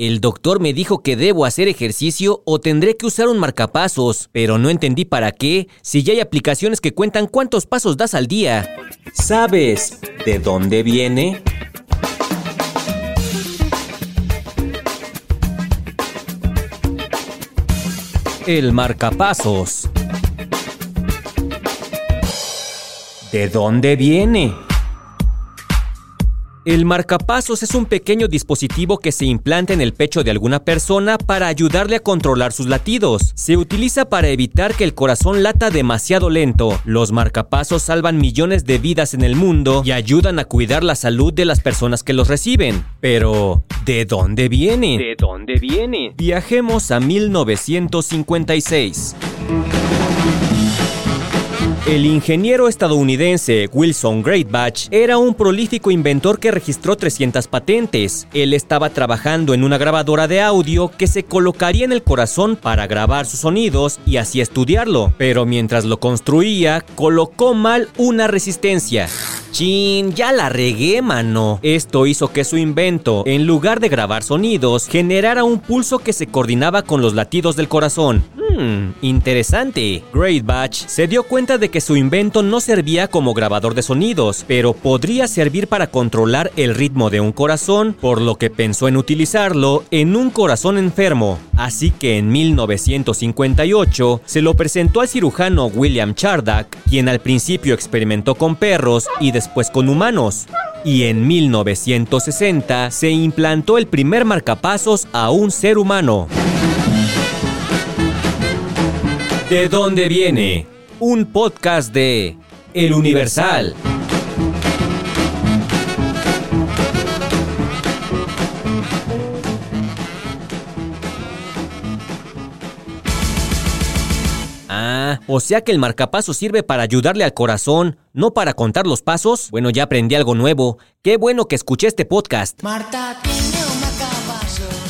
El doctor me dijo que debo hacer ejercicio o tendré que usar un marcapasos, pero no entendí para qué si ya hay aplicaciones que cuentan cuántos pasos das al día. ¿Sabes de dónde viene? El marcapasos. ¿De dónde viene? El marcapasos es un pequeño dispositivo que se implanta en el pecho de alguna persona para ayudarle a controlar sus latidos. Se utiliza para evitar que el corazón lata demasiado lento. Los marcapasos salvan millones de vidas en el mundo y ayudan a cuidar la salud de las personas que los reciben. Pero, ¿de dónde viene? ¿De dónde viene? Viajemos a 1956. El ingeniero estadounidense Wilson Greatbatch era un prolífico inventor que registró 300 patentes. Él estaba trabajando en una grabadora de audio que se colocaría en el corazón para grabar sus sonidos y así estudiarlo. Pero mientras lo construía, colocó mal una resistencia. Chin, ya la regué, mano. Esto hizo que su invento, en lugar de grabar sonidos, generara un pulso que se coordinaba con los latidos del corazón. Hmm, interesante. Great Batch se dio cuenta de que su invento no servía como grabador de sonidos, pero podría servir para controlar el ritmo de un corazón, por lo que pensó en utilizarlo en un corazón enfermo. Así que en 1958 se lo presentó al cirujano William Chardak, quien al principio experimentó con perros y después con humanos. Y en 1960 se implantó el primer marcapasos a un ser humano. ¿De dónde viene? Un podcast de El Universal. Ah, o sea que el marcapaso sirve para ayudarle al corazón, no para contar los pasos. Bueno, ya aprendí algo nuevo. Qué bueno que escuché este podcast. Marta tiene un marcapasos